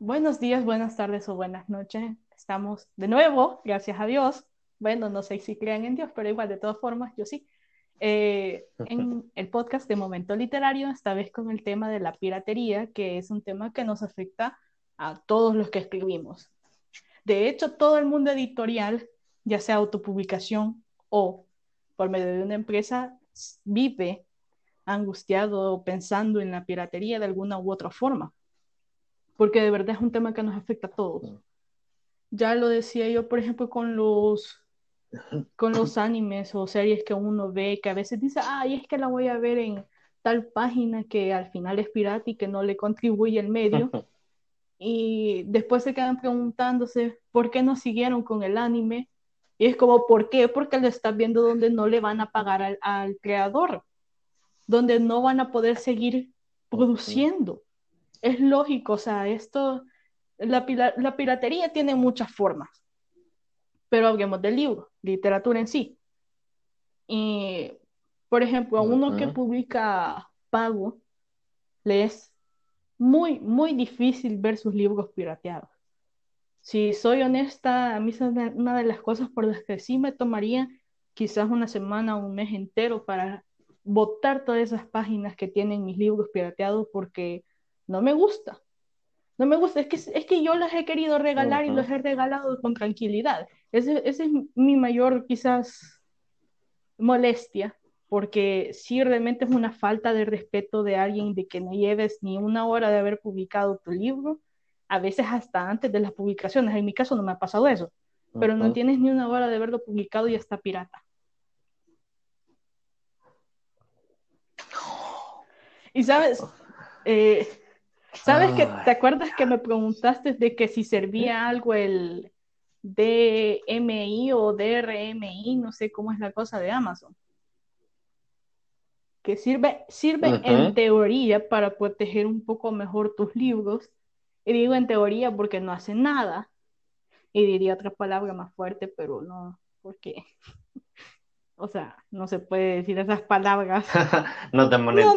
Buenos días, buenas tardes o buenas noches. Estamos de nuevo, gracias a Dios. Bueno, no sé si crean en Dios, pero igual, de todas formas, yo sí. Eh, en el podcast de Momento Literario, esta vez con el tema de la piratería, que es un tema que nos afecta a todos los que escribimos. De hecho, todo el mundo editorial, ya sea autopublicación o por medio de una empresa, vive angustiado pensando en la piratería de alguna u otra forma porque de verdad es un tema que nos afecta a todos. Ya lo decía yo, por ejemplo, con los, con los animes o series que uno ve, que a veces dice, ay, es que la voy a ver en tal página que al final es pirata y que no le contribuye el medio. Y después se quedan preguntándose por qué no siguieron con el anime. Y es como, ¿por qué? Porque lo estás viendo donde no le van a pagar al, al creador, donde no van a poder seguir produciendo es lógico, o sea, esto, la, la piratería tiene muchas formas, pero hablemos del libro, literatura en sí. Y, por ejemplo, a uno que publica pago, le es muy, muy difícil ver sus libros pirateados. Si soy honesta, a mí es una de las cosas por las que sí me tomaría quizás una semana o un mes entero para botar todas esas páginas que tienen mis libros pirateados porque no me gusta. No me gusta, es que, es que yo las he querido regalar y los he regalado con tranquilidad. Ese, es mi mayor quizás molestia, porque si realmente es una falta de respeto de alguien de que no lleves ni una hora de haber publicado tu libro, a veces hasta antes de las publicaciones. En mi caso no me ha pasado eso, pero no tienes ni una hora de haberlo publicado y está pirata. Y sabes, eh, ¿Sabes que te acuerdas que me preguntaste de que si servía algo el DMI o DRMI, no sé cómo es la cosa de Amazon? Que sirve, sirve en teoría para proteger un poco mejor tus libros. Y digo en teoría porque no hace nada. Y diría otra palabra más fuerte, pero no, porque, o sea, no se puede decir esas palabras. no te monetes.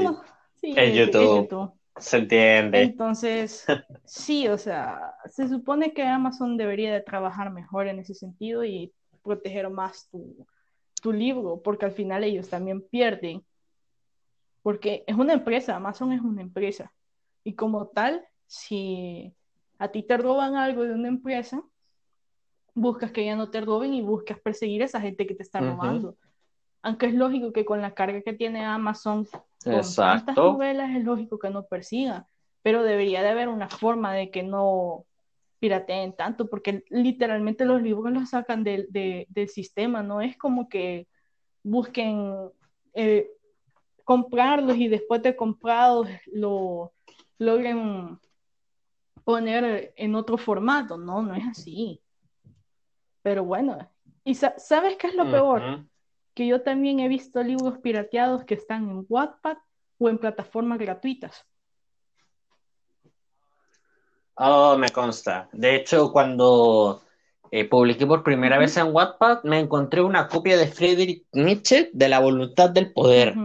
en YouTube. Se entiende. Entonces, sí, o sea, se supone que Amazon debería de trabajar mejor en ese sentido y proteger más tu, tu libro, porque al final ellos también pierden. Porque es una empresa, Amazon es una empresa. Y como tal, si a ti te roban algo de una empresa, buscas que ya no te roben y buscas perseguir a esa gente que te está robando. Aunque es lógico que con la carga que tiene Amazon con estas novelas es lógico que no persigan, pero debería de haber una forma de que no pirateen tanto, porque literalmente los libros los sacan del sistema, no es como que busquen eh, comprarlos y después de comprados lo logren poner en otro formato, no, no es así. Pero bueno, ¿y sabes qué es lo peor? Que yo también he visto libros pirateados que están en Wattpad o en plataformas gratuitas. Oh, me consta. De hecho, cuando eh, publiqué por primera vez en Wattpad, me encontré una copia de Friedrich Nietzsche de La voluntad del poder.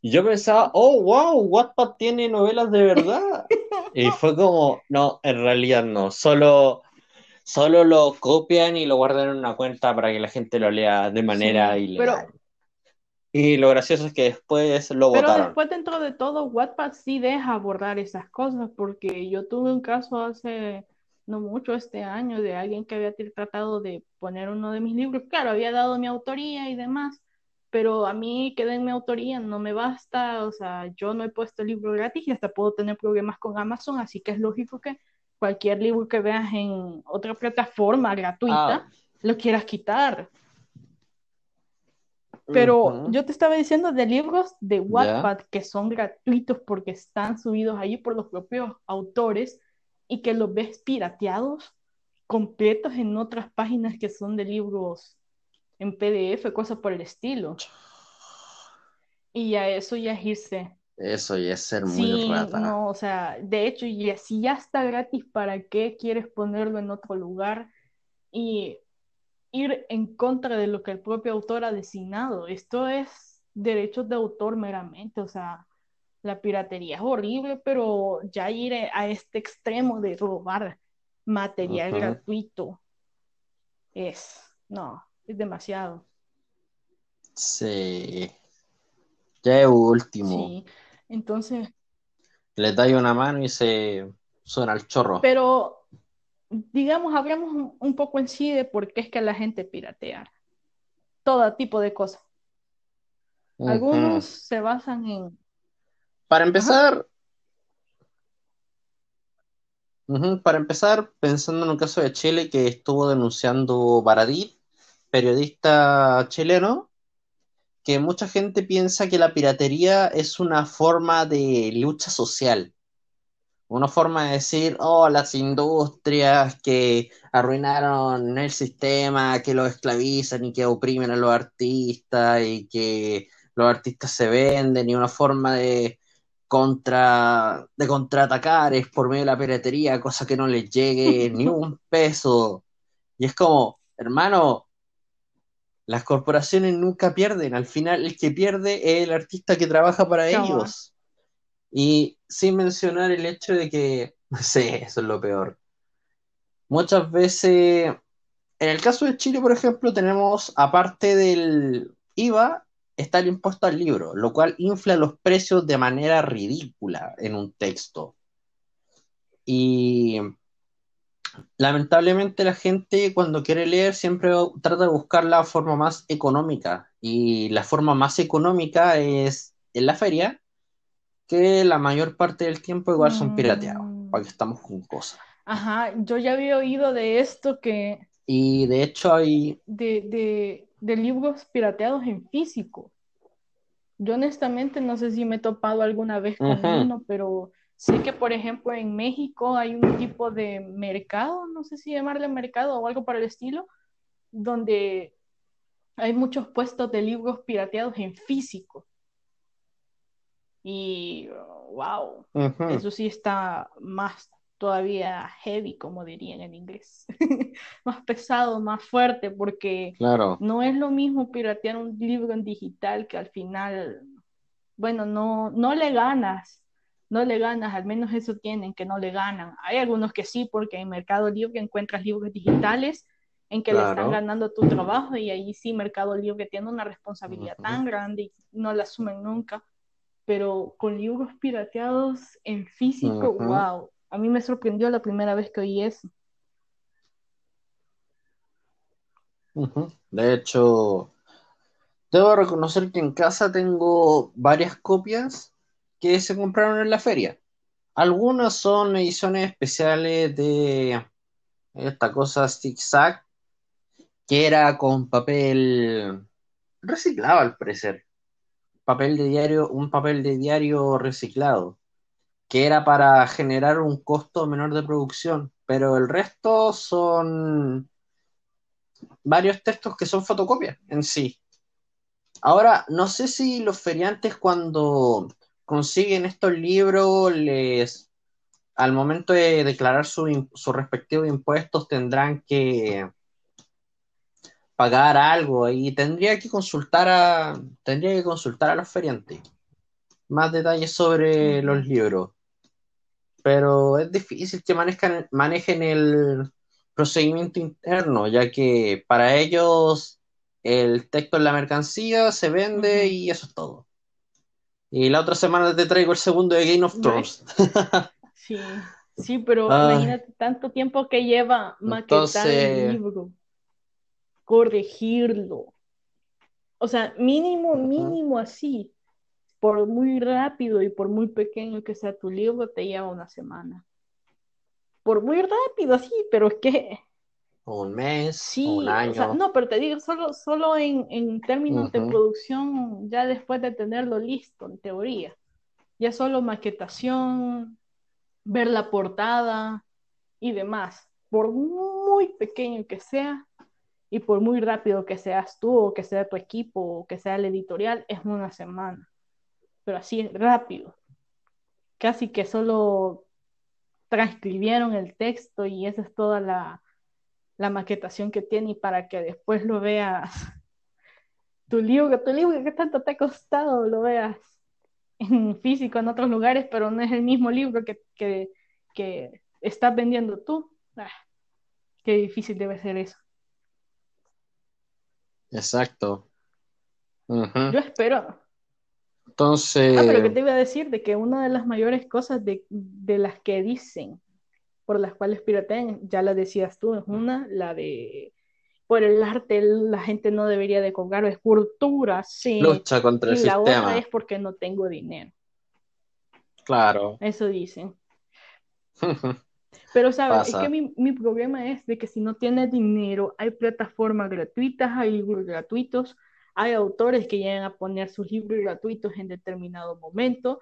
Y yo pensaba, oh, wow, Wattpad tiene novelas de verdad. y fue como, no, en realidad no, solo solo lo copian y lo guardan en una cuenta para que la gente lo lea de manera ilegal. Y lo gracioso es que después lo Pero después dentro de todo, Wattpad sí deja abordar esas cosas, porque yo tuve un caso hace no mucho este año de alguien que había tratado de poner uno de mis libros. Claro, había dado mi autoría y demás, pero a mí que den mi autoría no me basta, o sea, yo no he puesto el libro gratis y hasta puedo tener problemas con Amazon, así que es lógico que cualquier libro que veas en otra plataforma gratuita, ah. lo quieras quitar. Pero yo te estaba diciendo de libros de Wattpad que son gratuitos porque están subidos ahí por los propios autores y que los ves pirateados completos en otras páginas que son de libros en PDF, cosas por el estilo. Y a eso ya es irse eso ya es ser muy rata. No, o sea, de hecho, y si ya está gratis, ¿para qué quieres ponerlo en otro lugar? Y ir en contra de lo que el propio autor ha designado. Esto es derechos de autor meramente, o sea, La piratería es horrible, pero ya ir a este extremo de robar material gratuito es, no, es demasiado. Sí. Ya es último. Sí, entonces. Le da una mano y se suena el chorro. Pero, digamos, hablemos un poco en sí de por qué es que la gente piratea. Todo tipo de cosas. Algunos se basan en. Para empezar. para empezar, pensando en un caso de Chile que estuvo denunciando Baradit, periodista chileno, que mucha gente piensa que la piratería es una forma de lucha social. Una forma de decir, oh, las industrias que arruinaron el sistema, que los esclavizan y que oprimen a los artistas y que los artistas se venden y una forma de contra de contraatacar es por medio de la piratería, cosa que no les llegue ni un peso. Y es como, hermano, las corporaciones nunca pierden, al final el que pierde es el artista que trabaja para ellos. Y sin mencionar el hecho de que, sí, eso es lo peor. Muchas veces, en el caso de Chile, por ejemplo, tenemos, aparte del IVA, está el impuesto al libro, lo cual infla los precios de manera ridícula en un texto. Y lamentablemente la gente cuando quiere leer siempre trata de buscar la forma más económica y la forma más económica es en la feria, que la mayor parte del tiempo igual son pirateados, mm. para que estamos con cosas. Ajá, yo ya había oído de esto que... Y de hecho hay... De, de, libros pirateados en físico. Yo honestamente no sé si me he topado alguna vez con uno, pero Sé que, por ejemplo, en México hay un tipo de mercado, no sé si llamarle mercado o algo para el estilo, donde hay muchos puestos de libros pirateados en físico. Y, wow, eso sí está más todavía heavy, como dirían en inglés. más pesado, más fuerte, porque no es lo mismo piratear un libro en digital que al final, bueno, no, no le ganas no le ganas, al menos eso tienen, que no le ganan. Hay algunos que sí, porque en Mercado Libre encuentras libros digitales en que le están ganando tu trabajo y ahí sí Mercado Libre tiene una responsabilidad tan grande y no la asumen nunca. Pero con libros pirateados en físico, wow, a mí me sorprendió la primera vez que oí eso. De hecho, debo reconocer que en casa tengo varias copias que se compraron en la feria. Algunas son ediciones especiales de esta cosa zigzag, que era con papel reciclado al parecer. Papel de diario, un papel de diario reciclado, que era para generar un costo menor de producción, pero el resto son varios textos que son fotocopias en sí. Ahora, no sé si los feriantes cuando consiguen estos libros, les al momento de declarar sus su respectivos impuestos tendrán que pagar algo y tendría que consultar a tendría que consultar a los feriantes. Más detalles sobre los libros. Pero es difícil que manejen, manejen el procedimiento interno ya que para ellos el texto en la mercancía se vende y eso es todo y la otra semana te traigo el segundo de Game of Thrones. Sí, sí, pero imagínate tanto tiempo que lleva maquetar el libro, corregirlo. O sea, mínimo, mínimo así, por muy rápido y por muy pequeño que sea tu libro, te lleva una semana. Por muy rápido, sí, pero es que un mes, un año. no, pero te digo, solo, solo en, términos de producción, ya después de tenerlo listo, en teoría. Ya solo maquetación, ver la portada y demás. Por muy pequeño que sea y por muy rápido que seas tú o que sea tu equipo o que sea el editorial, es una semana. Pero así rápido. Casi que solo transcribieron el texto y esa es toda la, la maquetación que tiene y para que después lo veas, tu libro, tu libro que tanto te ha costado, lo veas en físico en otros lugares, pero no es el mismo libro que, que, que estás vendiendo tú. Ah, qué difícil debe ser eso. Exacto. Yo espero. Entonces. Ah, pero ¿qué te iba a decir? De que una de las mayores cosas de, de las que dicen, por las cuales piratean, ya la decías tú, es una, la de por el arte la gente no debería de cobrar, es cultura, sí. Lucha contra el y sistema. la otra es porque no tengo dinero. Claro. Eso dicen. Pero, ¿sabes? Es que mi, mi, problema es de que si no tienes dinero, hay plataformas gratuitas, hay libros gratuitos, hay autores que llegan a poner sus libros gratuitos en determinado momento.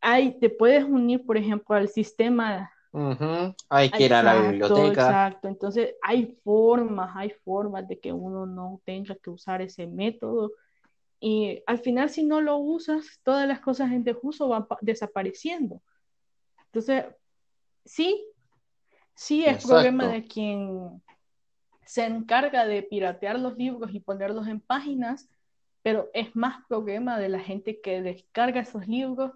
Hay, te puedes unir, por ejemplo, al sistema hay que ir a la biblioteca. Exacto, entonces hay formas, hay formas de que uno no tenga que usar ese método. Y al final, si no lo usas, todas las cosas en desuso van desapareciendo. Entonces, sí, sí es problema de quien se encarga de piratear los libros y ponerlos en páginas, pero es más problema de la gente que descarga esos libros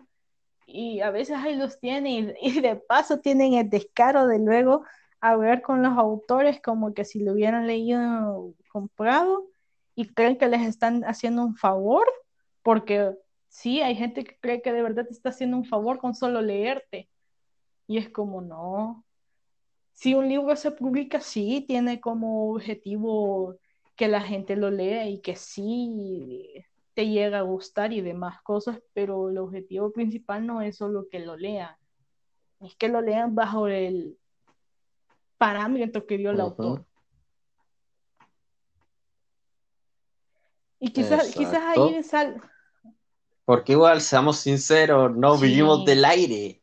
y a veces ahí los tienen y, de paso tienen el descaro de luego hablar con los autores como que si lo hubieran leído comprado y creen que les están haciendo un favor, porque sí, hay gente que cree que de verdad te está haciendo un favor con solo leerte. Y es como, no. Si un libro se publica, sí, tiene como objetivo que la gente lo lea y que sí te llega a gustar y demás cosas, pero el objetivo principal no es solo que lo lean, es que lo lean bajo el parámetro que dio el autor. Y quizás, quizás ahí sal... Porque igual, seamos sinceros, no vivimos del aire.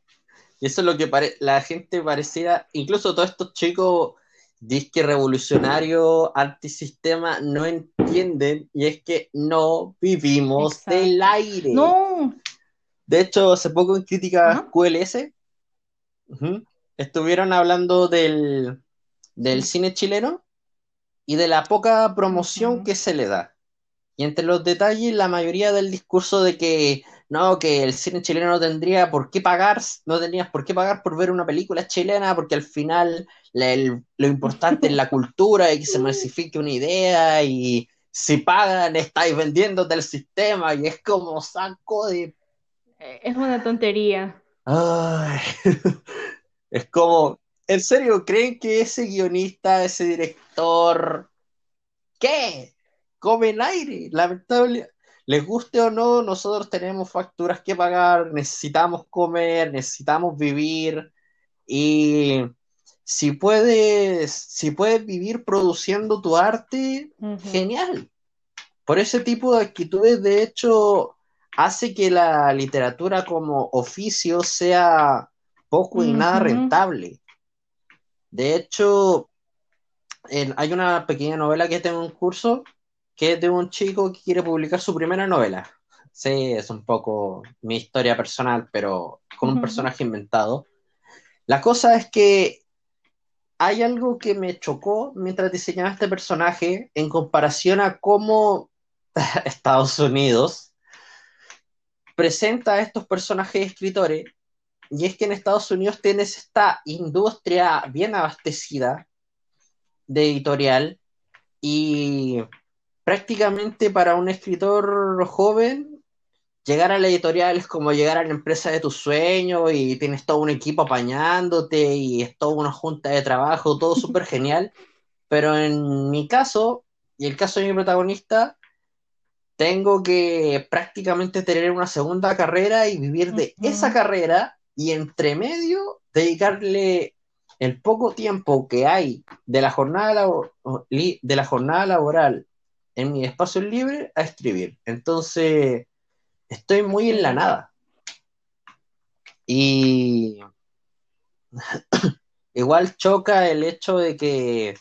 Y eso es lo que la gente parecía, incluso todos estos chicos disque revolucionario, antisistema, no entienden y es que no vivimos del aire. No. De hecho, hace poco en crítica QLS estuvieron hablando del, del cine chileno y de la poca promoción que se le da. Y entre los detalles, la mayoría del discurso de que no, que el cine chileno no tendría por qué pagar, no tenías por qué pagar por ver una película chilena, porque al final lo importante es la cultura y que se masifique una idea y si pagan estáis vendiendo del sistema y es como saco de... Es una tontería. es como, ¿en serio creen que ese guionista, ese director, qué? Comen aire, lamentable les guste o no, nosotros tenemos facturas que pagar, necesitamos comer, necesitamos vivir y si puedes, si puedes vivir produciendo tu arte, genial. Por ese tipo de actitudes, de hecho, hace que la literatura como oficio sea poco y nada rentable. De hecho, hay una pequeña novela que tengo en curso que es de un chico que quiere publicar su primera novela. Sí, es un poco mi historia personal, pero con un personaje inventado. La cosa es que hay algo que me chocó mientras diseñaba este personaje en comparación a cómo Estados Unidos presenta a estos personajes escritores, y es que en Estados Unidos tienes esta industria bien abastecida de editorial y prácticamente para un escritor joven, llegar a la editorial es como llegar a la empresa de tus sueños y tienes todo un equipo apañándote y es toda una junta de trabajo, todo súper genial. Pero en mi caso, y el caso de mi protagonista, tengo que prácticamente tener una segunda carrera y vivir de esa carrera y entre medio dedicarle el poco tiempo que hay de la jornada, de la jornada laboral en mi espacio libre a escribir. Entonces, estoy muy en la nada. Y igual choca el hecho de que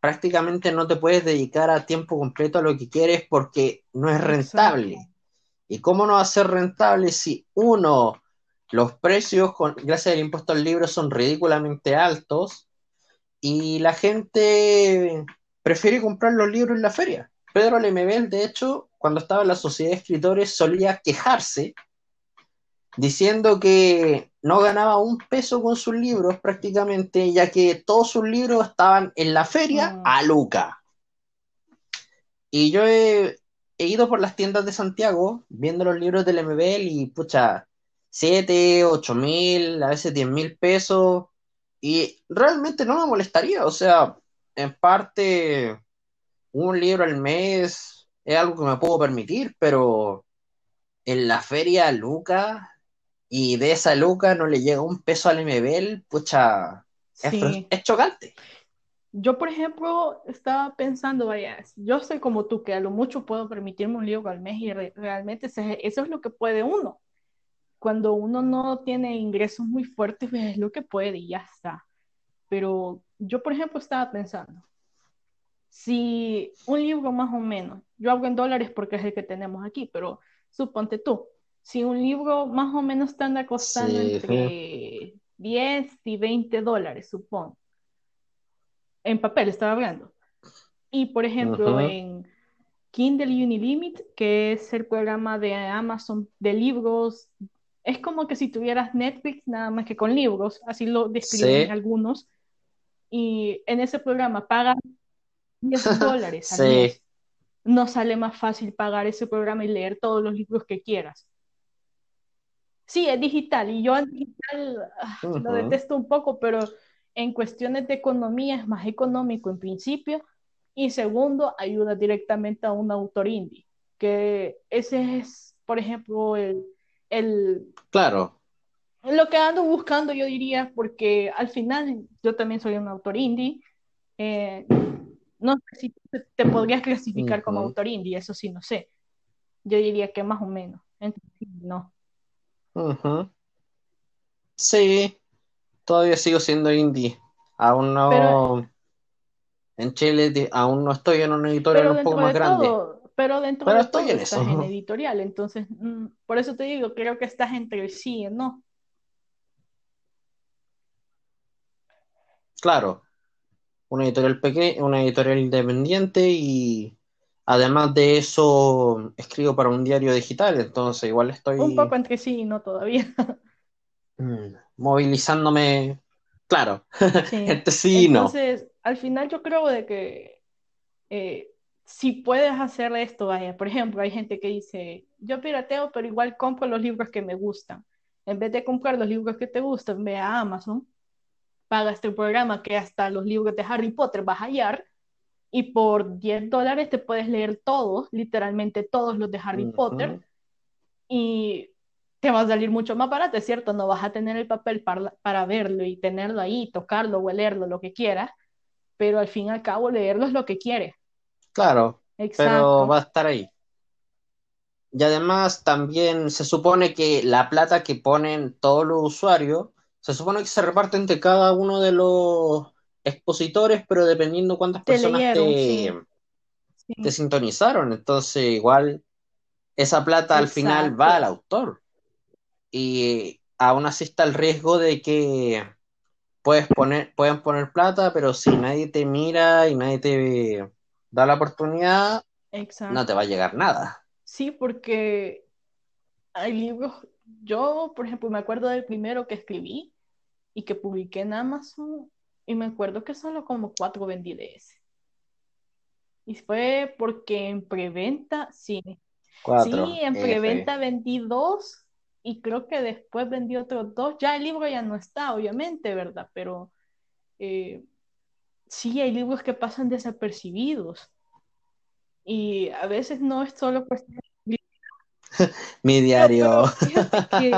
prácticamente no te puedes dedicar a tiempo completo a lo que quieres porque no es rentable. ¿Y cómo no va a ser rentable si uno, los precios, con, gracias al impuesto al libro, son ridículamente altos y la gente prefiere comprar los libros en la feria? Pedro Lemebel, de hecho, cuando estaba en la sociedad de escritores, solía quejarse diciendo que no ganaba un peso con sus libros prácticamente, ya que todos sus libros estaban en la feria Mm. a Luca. Y yo he, he ido por las tiendas de Santiago viendo los libros del MBL y pucha, 7, 8 mil, a veces 10 mil pesos. Y realmente no me molestaría, o sea, en parte un libro al mes es algo que me puedo permitir, pero en la feria Luca y de esa Luca no le llega un peso al MBL, pucha, es, Sí. es chocante. Yo, por ejemplo, estaba pensando, vaya, yo soy como tú, que a lo mucho puedo permitirme un libro al mes y re- realmente ese- eso es lo que puede uno. Cuando uno no tiene ingresos muy fuertes, es lo que puede y ya está. Pero yo, por ejemplo, estaba pensando, si un libro más o menos, yo hablo en dólares porque es el que tenemos aquí, pero suponte tú, si un libro más o menos te anda costando Sí, entre 10 y 20 dólares, supongo, en papel estaba hablando. Y por ejemplo, en Kindle Unilimited, que es el programa de Amazon de libros, es como que si tuvieras Netflix, nada más que con libros, así lo describen Sí. algunos. Y en ese programa pagas 10 dólares al Sí. mes. No sale más fácil pagar ese programa y leer todos los libros que quieras. Sí, es digital y yo en digital ah, lo detesto un poco, pero en cuestiones de economía es más económico en principio y segundo, ayuda directamente a un autor indie, que ese es, por ejemplo, el, el, Claro, lo que ando buscando, yo diría, porque al final yo también soy un autor indie. eh, no sé si te, podrías clasificar como autor indie, eso sí, no sé. Yo diría que más o menos. Entonces, no. Ujú. Sí, todavía sigo siendo indie. Aún no, Pero, en Chile aún no estoy en una editorial pero un poco dentro más de grande, todo, pero dentro pero de estoy todo en estás eso. en editorial, entonces, mm, por eso te digo, creo que estás entre el sí y el no. Claro, una editorial pequeña, una editorial independiente y además de eso escribo para un diario digital, entonces igual Un estoy poco entre sí y no todavía. mm, movilizándome, claro, Sí. entre sí y no. Entonces, al final yo creo de que eh, si puedes hacer esto, vaya, por ejemplo, hay gente que dice, yo pirateo, pero igual compro los libros que me gustan. En vez de comprar los libros que te gustan, ve a Amazon, paga este programa que hasta los libros de Harry Potter vas a hallar y por 10 dólares te puedes leer todos, literalmente todos los de Harry Potter y te va a salir mucho más barato, es cierto, no vas a tener el papel para, para verlo y tenerlo ahí, tocarlo, huelerlo, lo que quieras, pero al fin y al cabo leerlo es lo que quieres. Claro, pero va a estar ahí. Y además también se supone que la plata que ponen todos los usuarios, se supone que se reparte entre cada uno de los expositores, pero dependiendo cuántas Te personas leyeron, te, sí, te sí, sintonizaron. Entonces igual esa plata al final va al autor. Y aún así está el riesgo de que puedes poner, pueden poner plata, pero si nadie te mira y nadie te da la oportunidad, no te va a llegar nada. Sí, porque hay libros, yo, por ejemplo, me acuerdo del primero que escribí y que publiqué en Amazon y me acuerdo que solo como cuatro vendí de ese. Y fue porque en preventa, sí, Cuatro, sí, en F. preventa vendí dos y creo que después vendí otros dos. Ya el libro ya no está, obviamente, ¿verdad? Pero eh, sí, hay libros que pasan desapercibidos y a veces no es solo cuestión de... Mi diario, que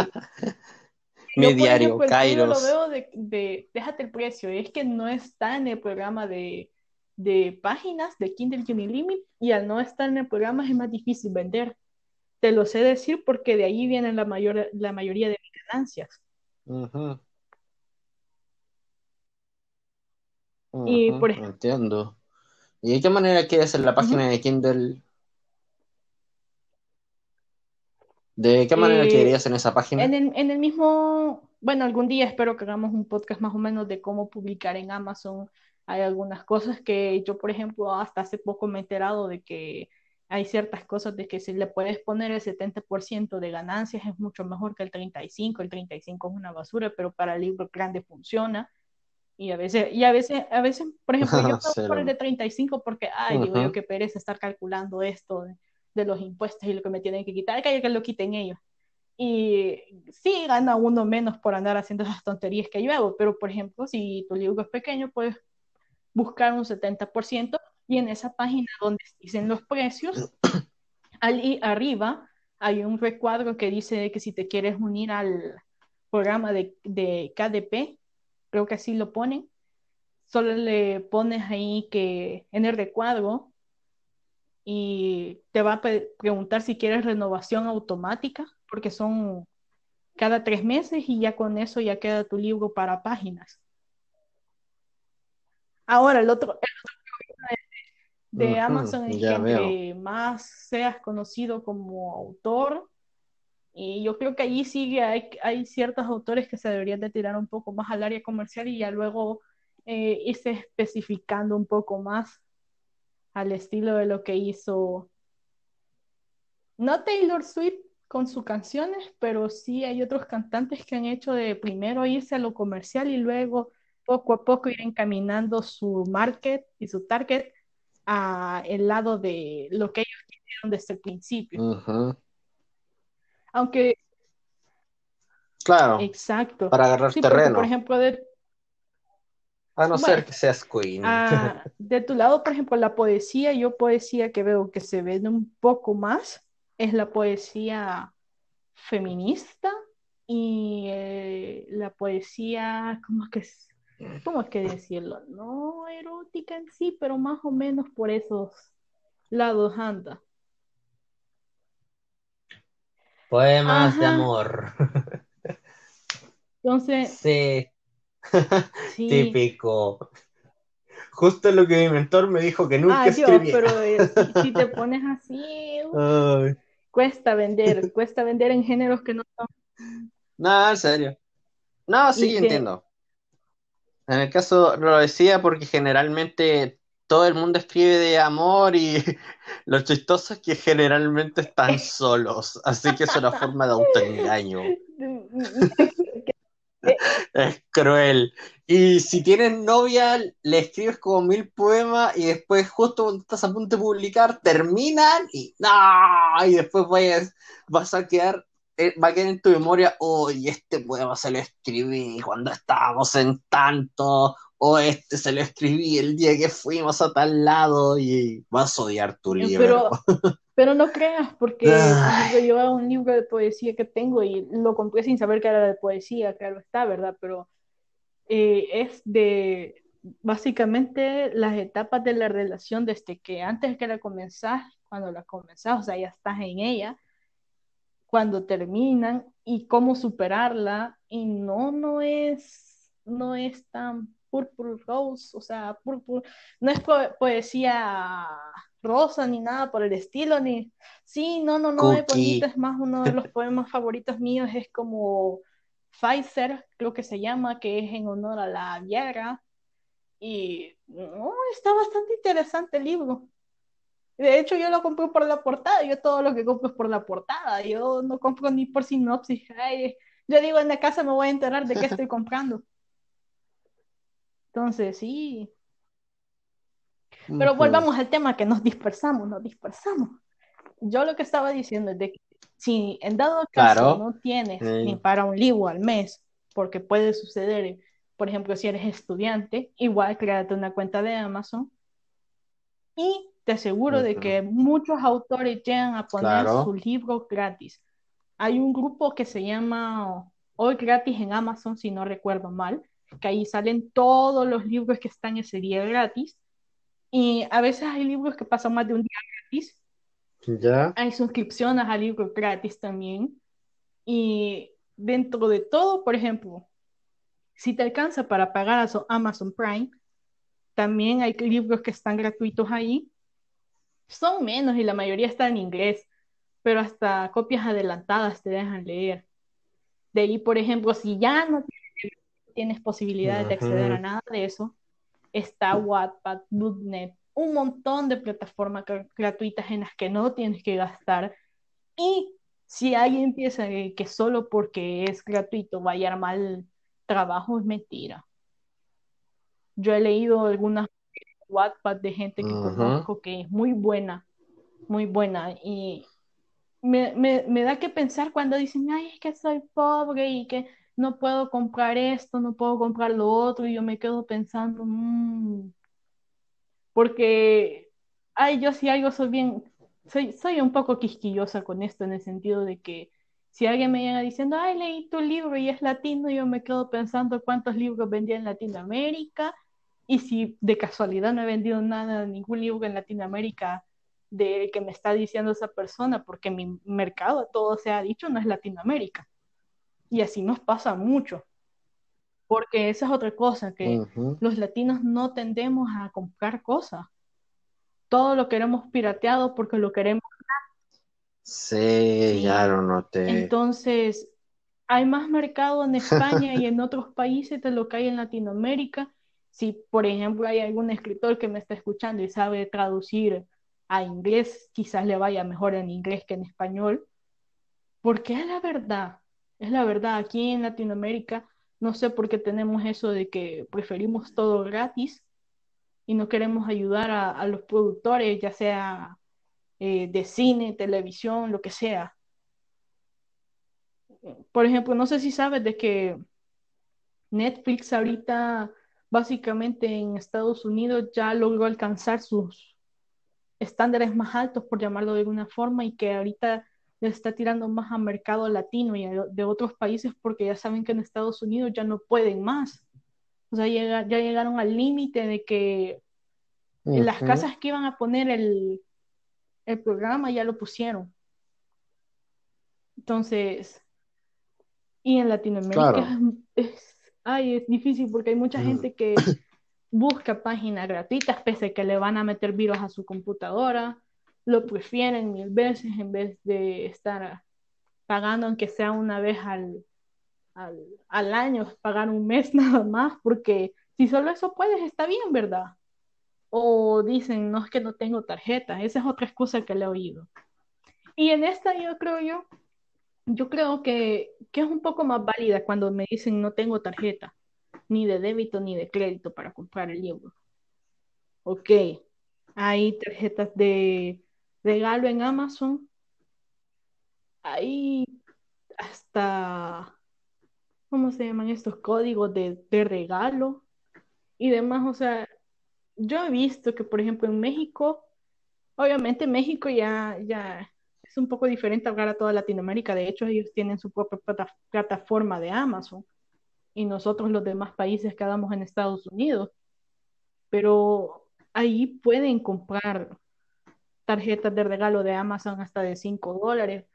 mi yo, diario, ejemplo, el tuyo lo Kairos. veo de, de, déjate el precio, es que no está en el programa de, de páginas de Kindle Unilimited y al no estar en el programa es más difícil vender. Te lo sé decir porque de ahí vienen la, mayor, la mayoría de mis ganancias. Ujú, Y por ejemplo, entiendo. ¿Y de qué manera quieres en la página de Kindle? ¿De qué manera eh, quedarías en esa en página? el, en el mismo, bueno, algún día espero que hagamos un podcast más o menos de cómo publicar en Amazon. Hay algunas cosas que yo, por ejemplo, hasta hace poco me he enterado de que hay ciertas cosas de que si le puedes poner el 70% de ganancias es mucho mejor que el 35%, el 35% es una basura, pero para el libro grande funciona. Y a veces, y a veces, a veces, por ejemplo, yo tengo por el de 35 porque, ay, digo yo, qué pereza estar calculando esto de, de, los impuestos y lo que me tienen que quitar, que que lo quiten ellos. Y sí, gana uno menos por andar haciendo esas tonterías que yo hago, pero por ejemplo, si tu libro es pequeño, puedes buscar un 70% y en esa página donde dicen los precios, ahí arriba hay un recuadro que dice que si te quieres unir al programa de, de KDP, creo que así lo ponen, solo le pones ahí que en el recuadro y te va a preguntar si quieres renovación automática, porque son cada tres meses y ya con eso ya queda tu libro para páginas. Ahora, el otro, de Amazon es que más seas conocido como autor. Y yo creo que allí sigue, hay, hay ciertos autores que se deberían de tirar un poco más al área comercial y ya luego eh, irse especificando un poco más al estilo de lo que hizo, no Taylor Swift con sus canciones, pero sí hay otros cantantes que han hecho de primero irse a lo comercial y luego poco a poco ir encaminando su market y su target a el lado de lo que ellos quisieron desde el principio. Aunque. Claro. Exacto. Para agarrar terreno. por ejemplo, de. A no ser que seas queen. Ah, de tu lado, por ejemplo, la poesía, yo poesía que veo que se ve un poco más es la poesía feminista y eh, la poesía, ¿cómo es que es? ¿cómo es que decirlo? No erótica en sí, pero más o menos por esos lados anda. Poemas de amor. Entonces. Sí. Típico. Justo lo que mi mentor me dijo que nunca ah, Dios, pero eh, si, te pones así, cuesta vender, cuesta vender en géneros que no son. No, en serio. No, sí, entiendo. En el caso lo decía porque generalmente todo el mundo escribe de amor y lo chistoso es que generalmente están solos, así que es una forma de autoengaño. Es cruel. Y si tienes novia, le escribes como mil poemas y después justo cuando estás a punto de publicar, terminan y ¡no! Y después vayas, vas a quedar eh, va a quedar en tu memoria, hoy este poema se lo escribí cuando estábamos en tanto, o este se lo escribí el día que fuimos a tal lado, y vas a odiar tu libro. Pero, pero no creas, porque yo llevaba un libro de poesía que tengo y lo compré sin saber que era de poesía, claro está, ¿verdad? Pero eh, es de básicamente las etapas de la relación desde que antes que la comenzás, cuando la comenzás, o sea, ya estás en ella, cuando terminan y cómo superarla y no no es no es tan purple rose, o sea, purple, no es poesía rosa ni nada por el estilo ni sí, no, no, no, es bonita, es más uno de los poemas favoritos míos es como Pfizer, creo que se llama, que es en honor a la guerra y no, está bastante interesante el libro. De hecho, yo lo compro por la portada. Yo todo lo que compro es por la portada. Yo no compro ni por sinopsis. yo digo, en la casa me voy a enterar de qué estoy comprando. Entonces, sí. Pero volvamos al tema que nos dispersamos, nos dispersamos. Yo lo que estaba diciendo es de que si en dado caso no tienes ni para un libro al mes, porque puede suceder, por ejemplo, si eres estudiante, igual créate una cuenta de Amazon y te aseguro de que muchos autores llegan a poner sus libros gratis. Hay un grupo que se llama Hoy Gratis en Amazon, si no recuerdo mal, que ahí salen todos los libros que están ese día gratis. Y a veces hay libros que pasan más de un día gratis. Ya. Hay suscripciones a libros gratis también. Y dentro de todo, por ejemplo, si te alcanza para pagar a Amazon Prime, también hay libros que están gratuitos ahí son menos y la mayoría está en inglés, pero hasta copias adelantadas te dejan leer. De ahí, por ejemplo, si ya no tienes, posibilidad de acceder a nada de eso, está Wattpad, Booknet un montón de plataformas gratuitas en las que no tienes que gastar. Y si alguien piensa que, solo porque es gratuito va a mal trabajo, es mentira. Yo he leído algunas WhatsApp de gente que conozco que es muy buena, muy buena. Y me, me, da que pensar cuando dicen, ay, es que soy pobre y que no puedo comprar esto, no puedo comprar lo otro, y yo me quedo pensando, mmm, porque, ay, yo si algo soy bien, soy, soy un poco quisquillosa con esto en el sentido de que si alguien me llega diciendo, ay, leí tu libro y es latino, yo me quedo pensando cuántos libros vendía en Latinoamérica y si de casualidad no he vendido nada, ningún libro en Latinoamérica de que me está diciendo esa persona, porque mi mercado, todo se ha dicho, no es Latinoamérica. Y así nos pasa mucho. Porque esa es otra cosa, que los latinos no tendemos a comprar cosas. Todo lo queremos pirateado porque lo queremos. Sí, ya lo noté. Entonces, hay más mercado en España y en otros países de lo que hay en Latinoamérica. Si, por ejemplo, hay algún escritor que me está escuchando y sabe traducir a inglés, quizás le vaya mejor en inglés que en español. Porque es la verdad, es la verdad, aquí en Latinoamérica no sé por qué tenemos eso de que preferimos todo gratis y no queremos ayudar a, los productores, ya sea eh, de cine, televisión, lo que sea. Por ejemplo, no sé si sabes de que Netflix ahorita básicamente en Estados Unidos ya logró alcanzar sus estándares más altos, por llamarlo de alguna forma, y que ahorita le está tirando más a mercado latino y de otros países porque ya saben que en Estados Unidos ya no pueden más. O sea, ya llegaron al límite de que en las casas que iban a poner el, el programa ya lo pusieron. Entonces, y en Latinoamérica es, ay, es difícil porque hay mucha gente que busca páginas gratuitas pese a que le van a meter virus a su computadora lo prefieren mil veces en vez de estar pagando aunque sea una vez al, al, año, pagar un mes nada más, porque si solo eso puedes, está bien, ¿verdad? O dicen, no es que no tengo tarjeta, esa es otra excusa que le he oído. Y en esta yo creo yo, yo creo que, que es un poco más válida cuando me dicen no tengo tarjeta, ni de débito ni de crédito para comprar el libro. Ok, hay tarjetas de regalo en Amazon, ahí hasta, ¿cómo se llaman estos códigos de, regalo y demás? O sea, yo he visto que, por ejemplo, en México, obviamente México ya, ya es un poco diferente hablar a toda Latinoamérica. De hecho, ellos tienen su propia plataforma de Amazon y nosotros los demás países quedamos en Estados Unidos. Pero ahí pueden comprar tarjetas de regalo de Amazon hasta de 5 dólares.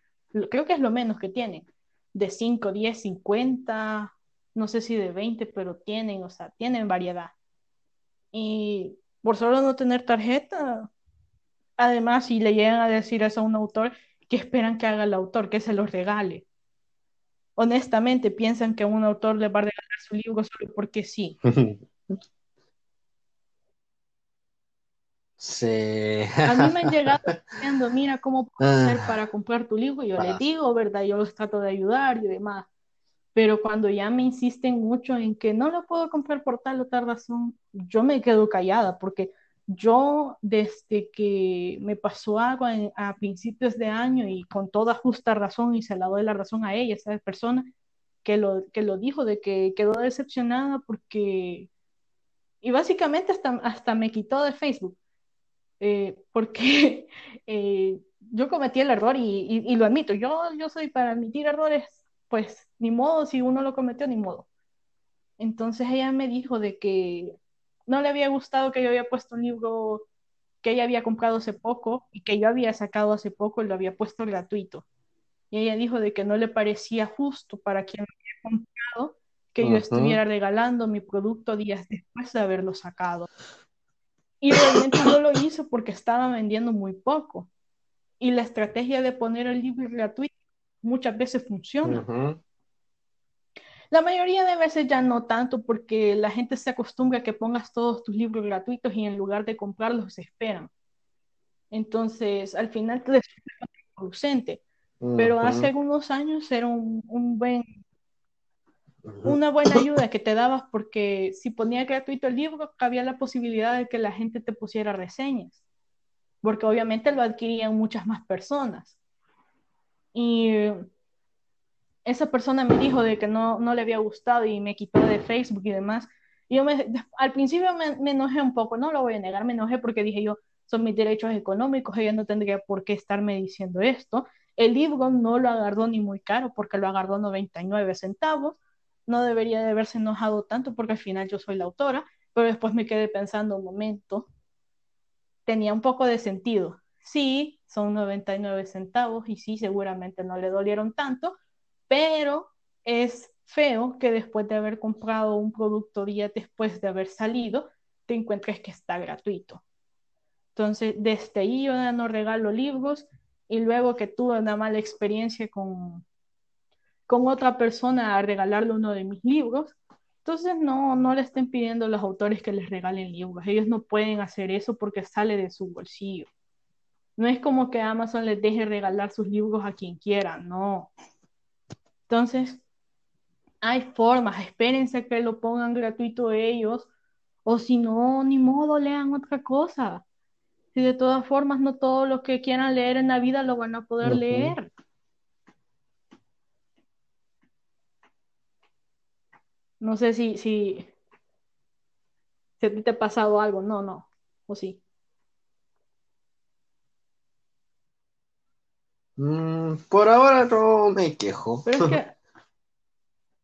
Creo que es lo menos que tienen. De 5, 10, 50, no sé si de 20, pero tienen, o sea, tienen variedad. Y por solo no tener tarjeta, además, si le llegan a decir eso a un autor, ¿qué esperan que haga el autor? Que se los regale. Honestamente, piensan que un autor le va a regalar su libro solo porque sí. Sí. A mí me han llegado diciendo, mira cómo puedo hacer ah. para comprar tu libro. Yo les digo, ¿verdad? Yo los trato de ayudar y demás. Pero cuando ya me insisten mucho en que no lo puedo comprar por tal o tal razón, yo me quedo callada porque yo desde que me pasó algo a principios de año y con toda justa razón y se la doy la razón a ella, esa persona que lo, que lo dijo, de que quedó decepcionada porque... Y básicamente hasta, hasta me quitó de Facebook eh, porque eh, yo cometí el error y, lo admito. Yo, yo soy para admitir errores, pues ni modo, si uno lo cometió, ni modo. Entonces ella me dijo de que no le había gustado que yo había puesto un libro que ella había comprado hace poco y que yo había sacado hace poco y lo había puesto gratuito. Y ella dijo de que no le parecía justo para quien lo había comprado que yo estuviera regalando mi producto días después de haberlo sacado. Y realmente no lo hizo porque estaba vendiendo muy poco. Y la estrategia de poner el libro gratuito muchas veces funciona. La mayoría de veces ya no tanto porque la gente se acostumbra a que pongas todos tus libros gratuitos y en lugar de comprarlos se esperan. Entonces, al final te producente. Pero hace algunos años era un, buen, una buena ayuda que te dabas porque si ponía gratuito el libro, había la posibilidad de que la gente te pusiera reseñas, porque obviamente lo adquirían muchas más personas. Y esa persona me dijo de que no, no le había gustado y me quitó de Facebook y demás. Y yo al principio me, me, enojé un poco, no lo voy a negar, me enojé porque dije yo, son mis derechos económicos, ella no tendría por qué estarme diciendo esto. El libro no lo agarró ni muy caro porque lo agarró 99 centavos. No debería de haberse enojado tanto porque al final yo soy la autora, pero después me quedé pensando un momento. Tenía un poco de sentido. Sí, son 99 centavos y sí, seguramente no le dolieron tanto, pero es feo que después de haber comprado un producto día después de haber salido, te encuentres que está gratuito. Entonces, desde ahí yo no regalo libros y luego que tuve una mala experiencia con, con otra persona a regalarle uno de mis libros, entonces no, no le estén pidiendo a los autores que les regalen libros. Ellos no pueden hacer eso porque sale de su bolsillo. No es como que Amazon les deje regalar sus libros a quien quiera, no. Entonces, hay formas, espérense que lo pongan gratuito ellos, o si no, ni modo, lean otra cosa. Si de todas formas no todo lo que quieran leer en la vida lo van a poder leer. No sé si, si, si a ti te ha pasado algo, no, no, o sí. Mm, por ahora no me quejo. Pero es que...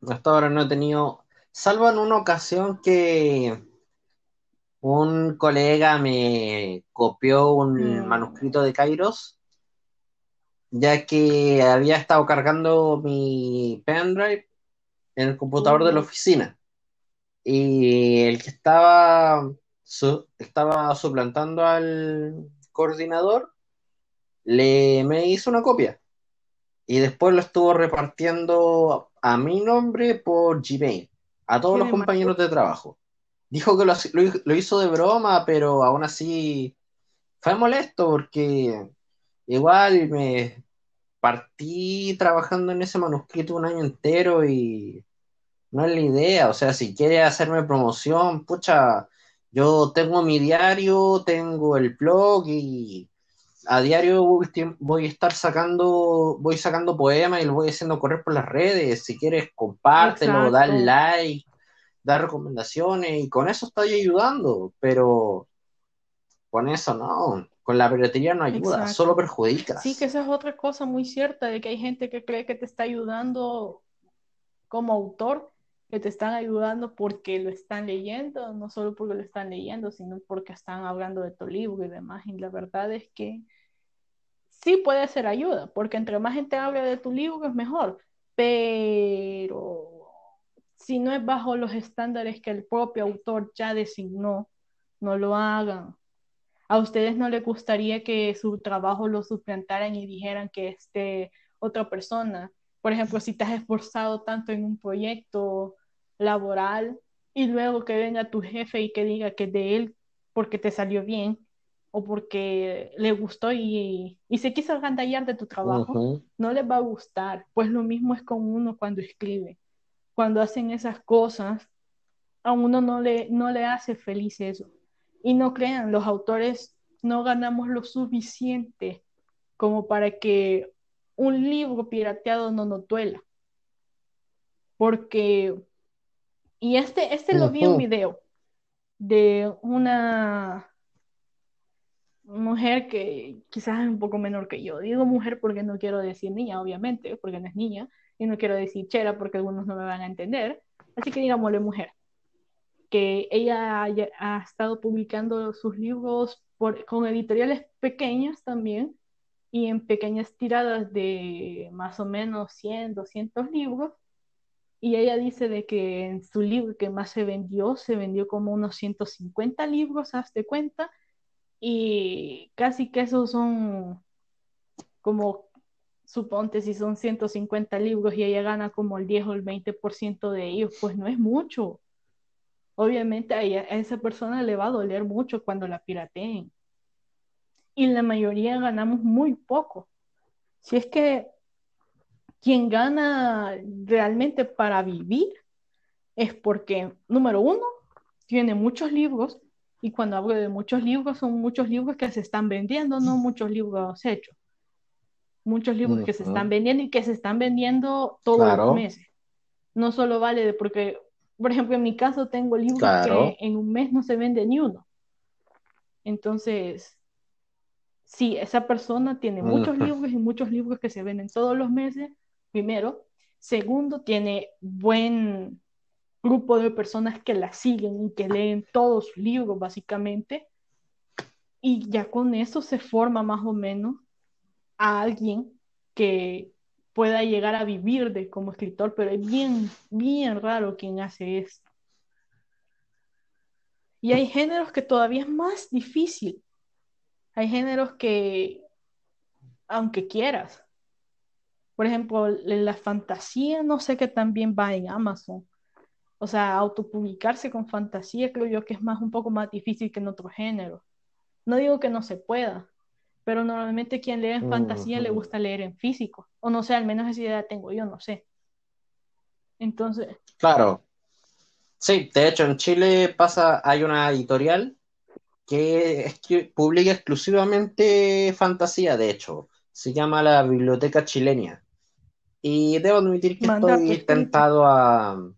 Hasta ahora no he tenido, salvo en una ocasión que un colega me copió un mm. manuscrito de Kairos, ya que había estado cargando mi pendrive en el computador de la oficina. Y el que estaba, estaba suplantando al coordinador le me hizo una copia. Y después lo estuvo repartiendo a mi nombre por Gmail, a todos los compañeros de trabajo dijo que lo, hizo de broma, pero aún así fue molesto porque igual me partí trabajando en ese manuscrito un año entero y no es la idea. O sea, si quiere hacerme promoción, pucha, yo tengo mi diario, tengo el blog y a diario voy a estar sacando, voy sacando poemas y lo voy haciendo correr por las redes. Si quieres, compártelo, dale like dar recomendaciones y con eso estoy ayudando, pero con eso no, con la piratería no ayuda, solo perjudica. Sí, que esa es otra cosa muy cierta, de que hay gente que cree que te está ayudando como autor, que te están ayudando porque lo están leyendo, no solo porque lo están leyendo, sino porque están hablando de tu libro y demás. Y la verdad es que sí puede ser ayuda, porque entre más gente hable de tu libro es mejor, pero si no es bajo los estándares que el propio autor ya designó, no lo hagan. ¿A ustedes no les gustaría que su trabajo lo suplantaran y dijeran que este otra persona, por ejemplo, si te has esforzado tanto en un proyecto laboral y luego que venga tu jefe y que diga que de él porque te salió bien o porque le gustó y, se quiso agandallar de tu trabajo, no les va a gustar. Pues lo mismo es con uno cuando escribe cuando hacen esas cosas, a uno no le, no le hace feliz eso. Y no crean, los autores no ganamos lo suficiente como para que un libro pirateado no nos duela. Porque, y este, este lo vi en un video de una mujer que quizás es un poco menor que yo. Digo mujer porque no quiero decir niña, obviamente, porque no es niña, y no quiero decir chera porque algunos no me van a entender, así que digámosle mujer, que ella ha, estado publicando sus libros por, con editoriales pequeñas también y en pequeñas tiradas de más o menos 100, 200 libros. Y ella dice de que en su libro que más se vendió, se vendió como unos 150 libros, hazte cuenta, y casi que esos son como suponte si son 150 libros y ella gana como el 10 o el 20% de ellos, pues no es mucho. Obviamente a, ella, a esa persona le va a doler mucho cuando la pirateen. Y la mayoría ganamos muy poco. Si es que quien gana realmente para vivir es porque, número uno, tiene muchos libros, y cuando hablo de muchos libros, son muchos libros que se están vendiendo, no muchos libros hechos. Muchos libros que se están vendiendo y que se están vendiendo todos los meses. No solo vale de porque, por ejemplo, en mi caso tengo libros que en un mes no se vende ni uno. Entonces, sí, esa persona tiene muchos libros y muchos libros que se venden todos los meses, primero. Segundo, tiene buen grupo de personas que la siguen y que leen todos sus libros, básicamente. Y ya con eso se forma más o menos a alguien que pueda llegar a vivir de como escritor, pero es bien, bien raro quien hace esto. Y hay géneros que todavía es más difícil. Hay géneros que, aunque quieras, por ejemplo, la fantasía, no sé que también va en Amazon. O sea, autopublicarse con fantasía creo yo que es más un poco más difícil que en otro género. No digo que no se pueda, pero normalmente quien lee en fantasía le gusta leer en físico. O no sé, al menos esa idea tengo yo, no sé. Entonces. Claro. Sí, de hecho en Chile pasa, hay una editorial que, que publica exclusivamente fantasía, de hecho. Se llama la Biblioteca Chilenia. Y debo admitir que estoy tentado a,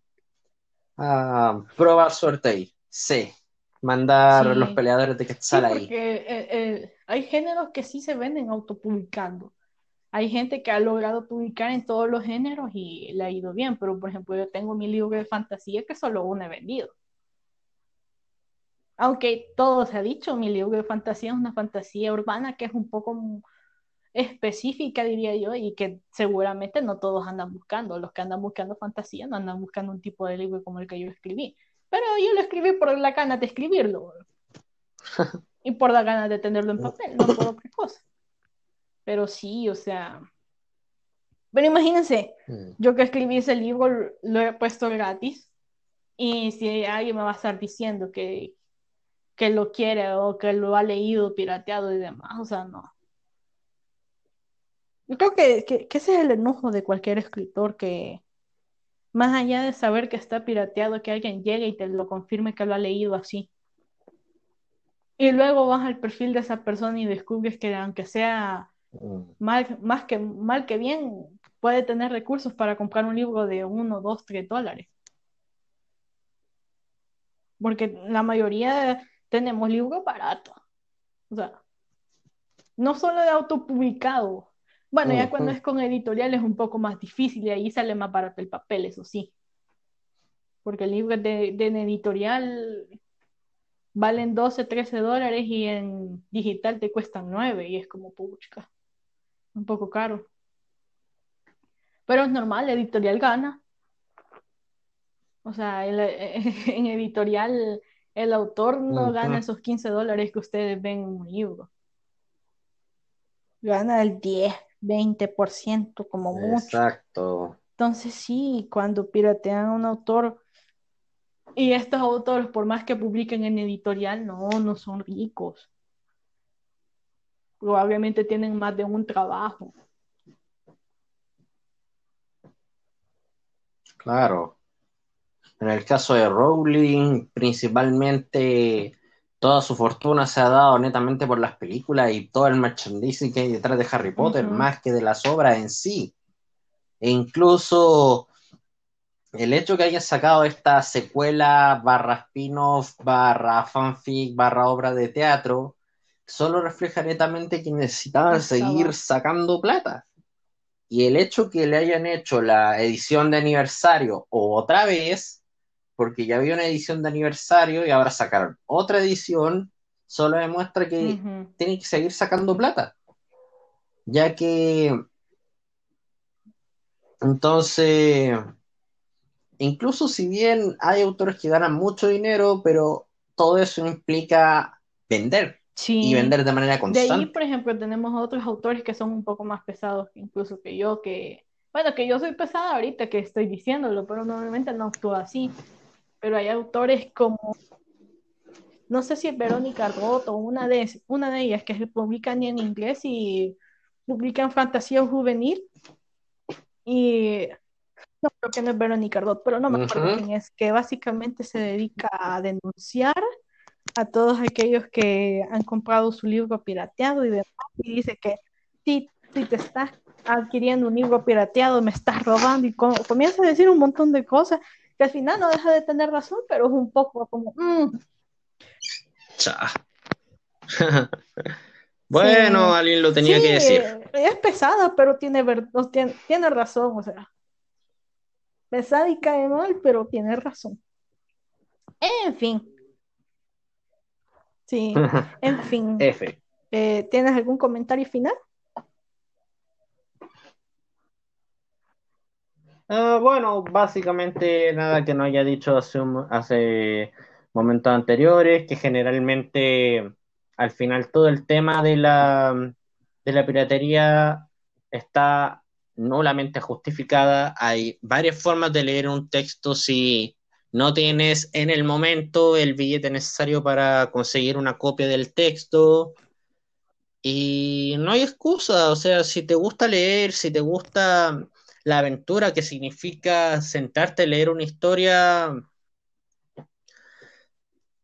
a probar suerte ahí. Sí, mandar los peleadores de Quetzal sí, porque, ahí. Eh, eh, hay géneros que sí se venden autopublicando. Hay gente que ha logrado publicar en todos los géneros y le ha ido bien, pero por ejemplo yo tengo mi libro de fantasía que solo uno he vendido. Aunque todo se ha dicho, mi libro de fantasía es una fantasía urbana que es un poco específica, diría yo, y que seguramente no todos andan buscando. Los que andan buscando fantasía no andan buscando un tipo de libro como el que yo escribí. Pero yo lo escribí por la gana de escribirlo. y por la gana de tenerlo en papel, no por otra cosa. Pero sí, o sea. Pero imagínense, mm. yo que escribí ese libro lo he puesto gratis. Y si alguien me va a estar diciendo que, que lo quiere o que lo ha leído pirateado y demás, o sea, no. Yo creo que, que, ese es el enojo de cualquier escritor que, más allá de saber que está pirateado, que alguien llegue y te lo confirme que lo ha leído así. Y luego vas al perfil de esa persona y descubres que aunque sea mm. mal, más que, mal que bien, puede tener recursos para comprar un libro de uno, dos, tres dólares. Porque la mayoría tenemos libros baratos. O sea, no solo de autopublicado, bueno, ya cuando es con editorial es un poco más difícil y ahí sale más barato el papel, eso sí. Porque el libro de, de editorial valen 12, 13 dólares y en digital te cuestan 9 y es como pucha, un poco caro. Pero es normal, editorial gana. O sea, en editorial el autor no gana esos 15 dólares que ustedes ven en un libro. Gana el 10, 20% como mucho. Exacto. Entonces sí, cuando piratean a un autor y estos autores, por más que publiquen en editorial, no, no son ricos. Probablemente tienen más de un trabajo. Claro. En el caso de Rowling, principalmente toda su fortuna se ha dado netamente por las películas y todo el merchandising que hay detrás de Harry Potter, más que de las obras en sí. E incluso el hecho que hayan sacado esta secuela barra spin-off, barra fanfic, barra obra de teatro, solo refleja netamente que necesitaban seguir sacando plata. Y el hecho que le hayan hecho la edición de aniversario otra vez, porque ya había una edición de aniversario y ahora sacaron otra edición, solo demuestra que tienen que seguir sacando plata. Ya que entonces, incluso si bien hay autores que ganan mucho dinero, pero todo eso implica vender. y vender de manera constante. De ahí, por ejemplo, tenemos otros autores que son un poco más pesados incluso que yo, que, bueno, que yo soy pesada ahorita que estoy diciéndolo, pero normalmente no actúo así. Pero hay autores como, no sé si es Verónica Roth o una de, una de ellas que publican en inglés y publican fantasía juvenil. Y no creo que no es Verónica Roth, pero no me acuerdo quién es, que básicamente se dedica a denunciar a todos aquellos que han comprado su libro pirateado y demás, y dice que si, si te estás adquiriendo un libro pirateado, me estás robando, y comienza a decir un montón de cosas que al final no deja de tener razón, pero es un poco como... Mm". bueno, alguien lo tenía que decir. Es pesada, pero tiene, tiene, tiene razón, o sea. Pesada y cae mal, pero tiene razón. En fin, Sí, en fin. F. Eh, ¿Tienes algún comentario final? Ah, bueno, básicamente nada que no haya dicho hace, hace momentos anteriores, que generalmente al final todo el tema de la, de la piratería está nulamente justificada. Hay varias formas de leer un texto si no tienes en el momento el billete necesario para conseguir una copia del texto y no hay excusa, o sea, si te gusta leer, si te gusta la aventura que significa sentarte a leer una historia,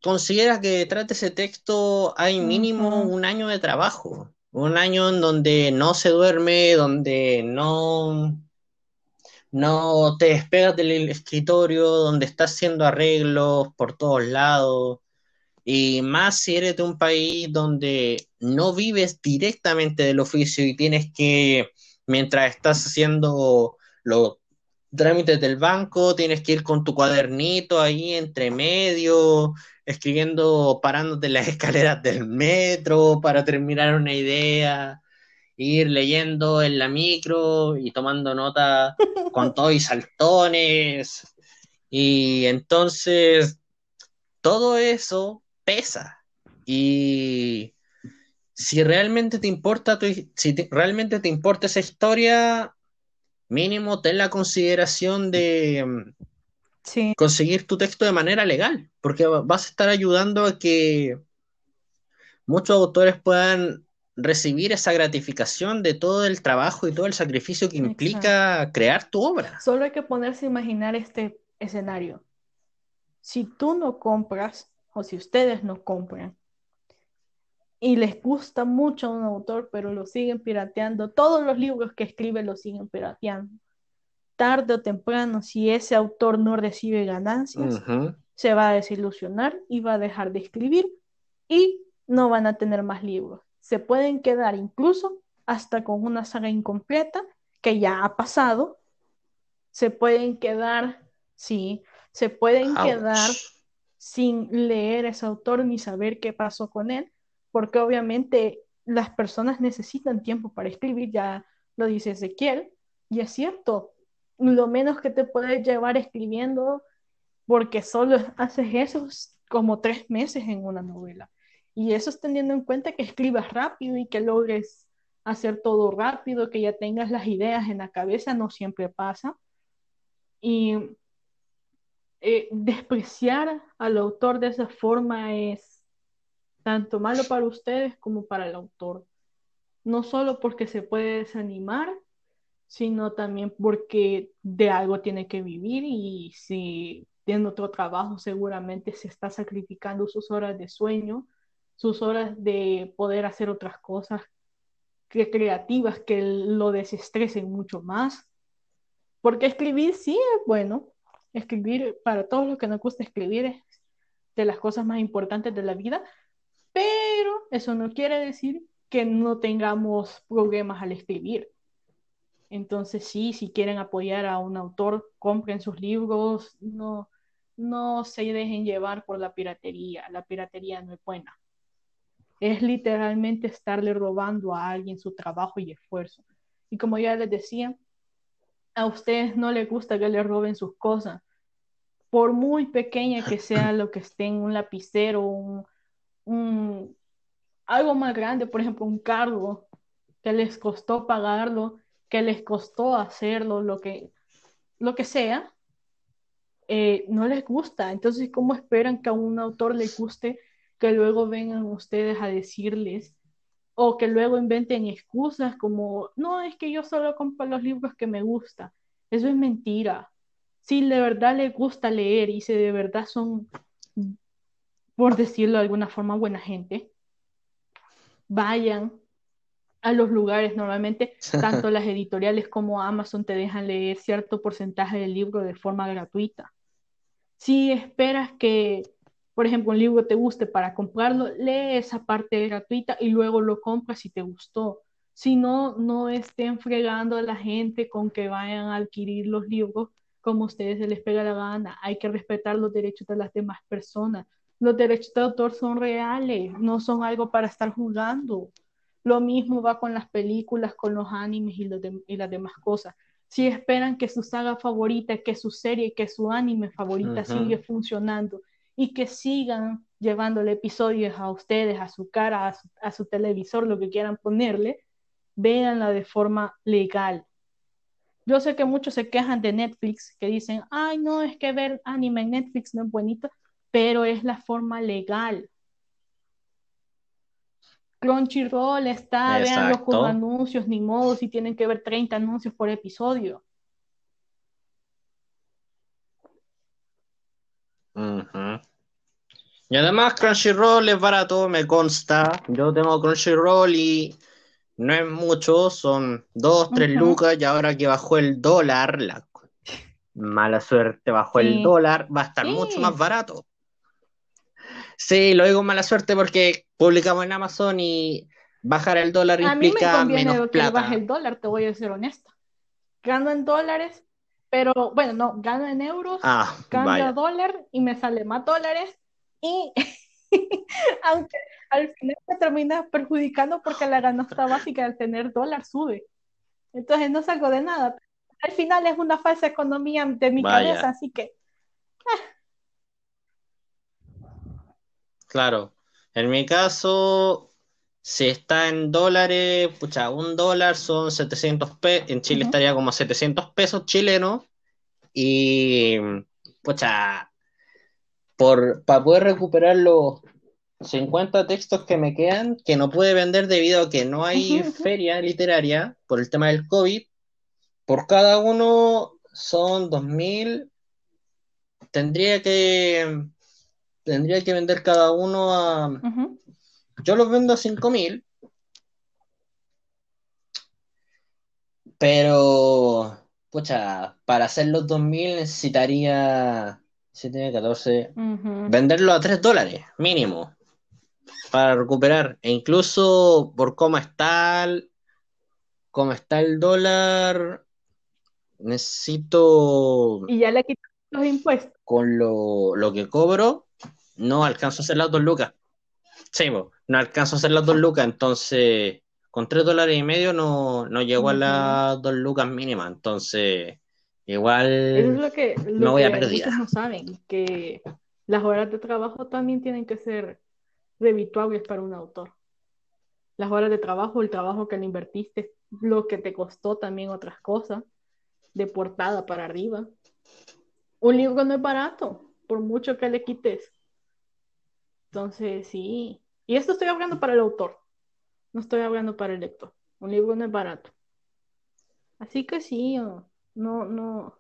considera que detrás de ese texto hay mínimo un año de trabajo, un año en donde no se duerme, donde no no te despegas del escritorio donde estás haciendo arreglos por todos lados. Y más si eres de un país donde no vives directamente del oficio y tienes que, mientras estás haciendo los trámites del banco, tienes que ir con tu cuadernito ahí entre medio, escribiendo, parándote en las escaleras del metro para terminar una idea ir leyendo en la micro y tomando nota con todo y saltones. Y entonces todo eso pesa. Y si realmente te importa si realmente te importa esa historia, mínimo ten la consideración de conseguir tu texto de manera legal, porque vas a estar ayudando a que muchos autores puedan recibir esa gratificación de todo el trabajo y todo el sacrificio que implica crear tu obra. Solo hay que ponerse a imaginar este escenario. Si tú no compras, o si ustedes no compran, y les gusta mucho a un autor, pero lo siguen pirateando, todos los libros que escribe lo siguen pirateando. Tarde o temprano, si ese autor no recibe ganancias, se va a desilusionar y va a dejar de escribir y no van a tener más libros. Se pueden quedar incluso hasta con una saga incompleta que ya ha pasado. Se pueden quedar, sí, se pueden quedar sin leer ese autor ni saber qué pasó con él, porque obviamente las personas necesitan tiempo para escribir, ya lo dice Ezequiel, y es cierto, lo menos que te puedes llevar escribiendo, porque solo haces eso como tres meses en una novela. Y eso es teniendo en cuenta que escribas rápido y que logres hacer todo rápido, que ya tengas las ideas en la cabeza, no siempre pasa. Y eh, despreciar al autor de esa forma es tanto malo para ustedes como para el autor. No solo porque se puede desanimar, sino también porque de algo tiene que vivir y si tiene otro trabajo seguramente se está sacrificando sus horas de sueño sus horas de poder hacer otras cosas creativas que lo desestresen mucho más. Porque escribir sí es bueno. Escribir, para todos los que nos gusta escribir, es de las cosas más importantes de la vida. Pero eso no quiere decir que no tengamos problemas al escribir. Entonces sí, si quieren apoyar a un autor, compren sus libros, no, no se dejen llevar por la piratería. La piratería no es buena es literalmente estarle robando a alguien su trabajo y esfuerzo. Y como ya les decía, a ustedes no les gusta que les roben sus cosas. Por muy pequeña que sea lo que esté en un lapicero, un, algo más grande, por ejemplo, un cargo que les costó pagarlo, que les costó hacerlo, lo que, lo que sea, eh, no les gusta. Entonces, ¿cómo esperan que a un autor le guste que luego vengan ustedes a decirles o que luego inventen excusas como, no, es que yo solo compro los libros que me gustan? Eso es mentira. Si de verdad les gusta leer y si de verdad son, por decirlo de alguna forma, buena gente, vayan a los lugares. Normalmente, tanto las editoriales como Amazon te dejan leer cierto porcentaje del libro de forma gratuita. Si esperas que, por ejemplo, un libro te guste para comprarlo, lee esa parte gratuita y luego lo compras si te gustó. Si no, no estén fregando a la gente con que vayan a adquirir los libros como a ustedes se les pega la gana. Hay que respetar los derechos de las demás personas. Los derechos de autor son reales, no son algo para estar jugando. Lo mismo va con las películas, con los animes y, y las demás cosas si esperan que su saga favorita, que su serie, que su anime favorita siga funcionando y que sigan llevándole episodios a ustedes, a su cara, a su, televisor, lo que quieran ponerle, véanla de forma legal. Yo sé que muchos se quejan de Netflix, que dicen, ay, no, es que ver anime en Netflix no es bonito, pero es la forma legal. Crunchyroll está, vean los anuncios, ni modo si tienen que ver 30 anuncios por episodio. Y además Crunchyroll es barato, me consta. Yo tengo Crunchyroll y no es mucho, son 2, 3 lucas y ahora que bajó el dólar, la mala suerte bajó el dólar, va a estar mucho más barato. Sí, lo digo mala suerte porque publicamos en Amazon y bajar el dólar a implica mí me menos que baje el dólar, te voy a ser honesta. Gano en dólares, pero bueno, no, gano en euros, ah, cambio a dólar y me sale más dólares y aunque al final me termina perjudicando porque la ganancia básica del tener dólar sube. Entonces no salgo de nada. Al final es una falsa economía de mi cabeza, así que... Ah. Claro. En mi caso, si está en dólares, pucha, un dólar son 700 pesos, en Chile estaría como 700 pesos chilenos. Y, pucha, por, para poder recuperar los 50 textos que me quedan, que no pude vender debido a que no hay feria literaria por el tema del COVID, por cada uno son 2.000, tendría que tendría que vender cada uno a... Yo los vendo a 5.000. Pero, pucha, para hacer los 2.000 necesitaría 7, 14, venderlo a 3 dólares mínimo para recuperar. E incluso por cómo está el, cómo está el dólar, necesito... Y ya le quitan los impuestos. Con lo, lo que cobro, no alcanzo a hacer las dos lucas. Sí, no alcanzo a hacer las dos lucas, entonces con tres dólares y medio no, no llego a las dos lucas mínimas, entonces igual es lo que, no voy a perder. no saben, que las horas de trabajo también tienen que ser revituables para un autor. Las horas de trabajo, el trabajo que le invertiste, lo que te costó también otras cosas, de portada para arriba. Un libro no es barato, por mucho que le quites entonces, sí. Y esto estoy hablando para el autor, no estoy hablando para el lector. Un libro no es barato. Así que sí, no, no,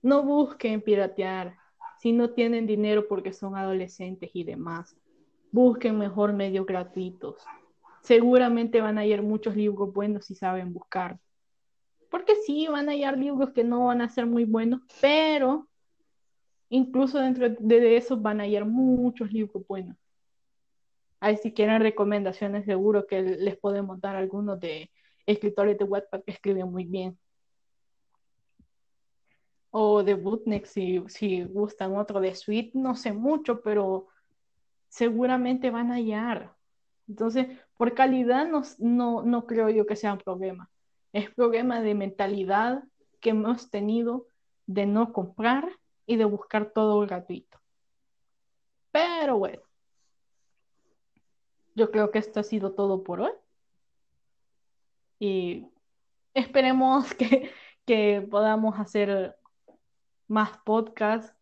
no busquen piratear si no tienen dinero porque son adolescentes y demás. Busquen mejor medios gratuitos. Seguramente van a hallar muchos libros buenos si saben buscar. Porque sí, van a hallar libros que no van a ser muy buenos, pero Incluso dentro de esos van a hallar muchos libros buenos. Ahí si quieren recomendaciones, seguro que les podemos dar algunos de escritores de Wattpad que escriben muy bien. O de Bootneck, si, si gustan otro de Sweet, no sé mucho, pero seguramente van a hallar. Entonces, por calidad no, no, no creo yo que sea un problema. Es problema de mentalidad que hemos tenido de no comprar y de buscar todo gratuito. Pero bueno, yo creo que esto ha sido todo por hoy. Y esperemos que, que podamos hacer más podcasts,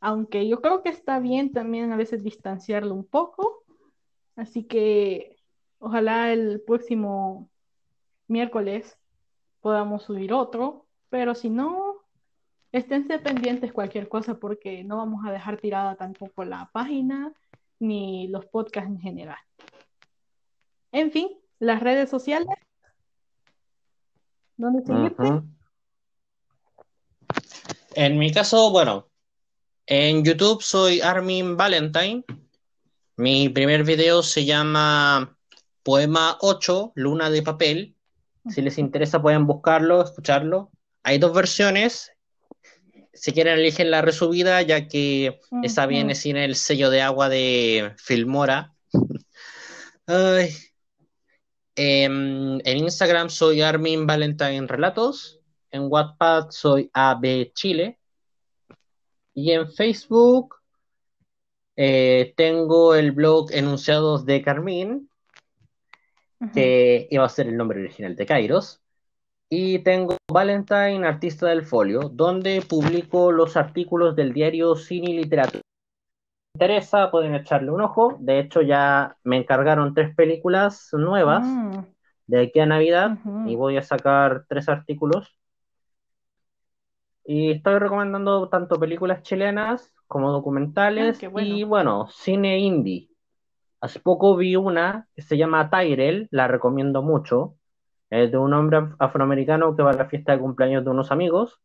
aunque yo creo que está bien también a veces distanciarlo un poco. Así que ojalá el próximo miércoles podamos subir otro, pero si no, esténse pendientes cualquier cosa porque no vamos a dejar tirada tampoco la página ni los podcasts en general. En fin, las redes sociales. ¿Dónde seguirte? En mi caso, bueno, en YouTube soy Armin Valentine. Mi primer video se llama Poema 8, Luna de Papel. Si les interesa pueden buscarlo, escucharlo. Hay dos versiones. Si quieren eligen la resubida, ya que esa viene sin el sello de agua de Filmora. Em, en Instagram soy Armin Valentine Relatos. En Wattpad soy AB Chile. Y en Facebook eh, tengo el blog Enunciados de Carmín, que iba a ser el nombre original de Kairos. Y tengo Valentine, artista del folio, donde publico los artículos del diario Cine y Literatura. Si interesa, pueden echarle un ojo. De hecho, ya me encargaron tres películas nuevas mm. de aquí a Navidad y voy a sacar tres artículos y estoy recomendando tanto películas chilenas como documentales ah, y bueno, cine indie. Hace poco vi una que se llama Tyrell, la recomiendo mucho. Es de un hombre afroamericano que va a la fiesta de cumpleaños de unos amigos,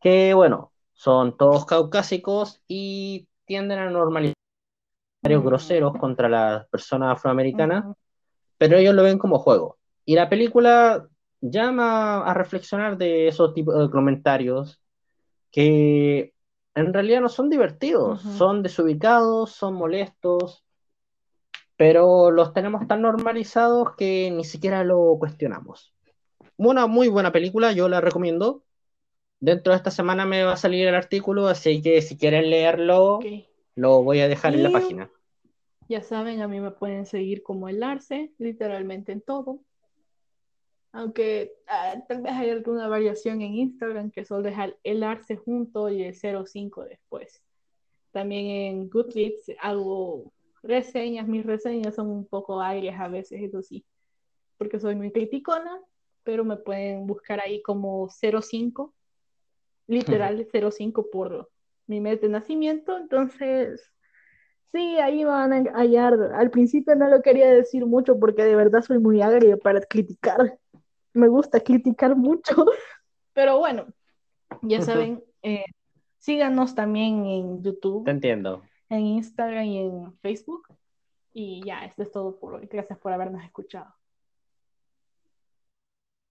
que bueno, son todos caucásicos y tienden a normalizar mm. groseros contra las personas afroamericanas, pero ellos lo ven como juego. Y la película llama a reflexionar de esos tipos de comentarios que en realidad no son divertidos, son desubicados, son molestos, pero los tenemos tan normalizados que ni siquiera lo cuestionamos. Una muy buena película, yo la recomiendo. Dentro de esta semana me va a salir el artículo, así que si quieren leerlo, lo voy a dejar en la página. Ya saben, a mí me pueden seguir como el Arce, literalmente en todo. Aunque ah, tal vez hay alguna variación en Instagram que solo deja el arce junto y el 05 después. También en Goodreads hago reseñas, mis reseñas son un poco aires a veces, eso sí, porque soy muy criticona, pero me pueden buscar ahí como 05, literal 05 por mi mes de nacimiento, entonces sí, ahí van a hallar. Al principio no lo quería decir mucho porque de verdad soy muy agria para criticar, me gusta criticar mucho, pero bueno, ya saben, eh, síganos también en YouTube. Te entiendo. En Instagram y en Facebook. Y ya, esto es todo por hoy. Gracias por habernos escuchado.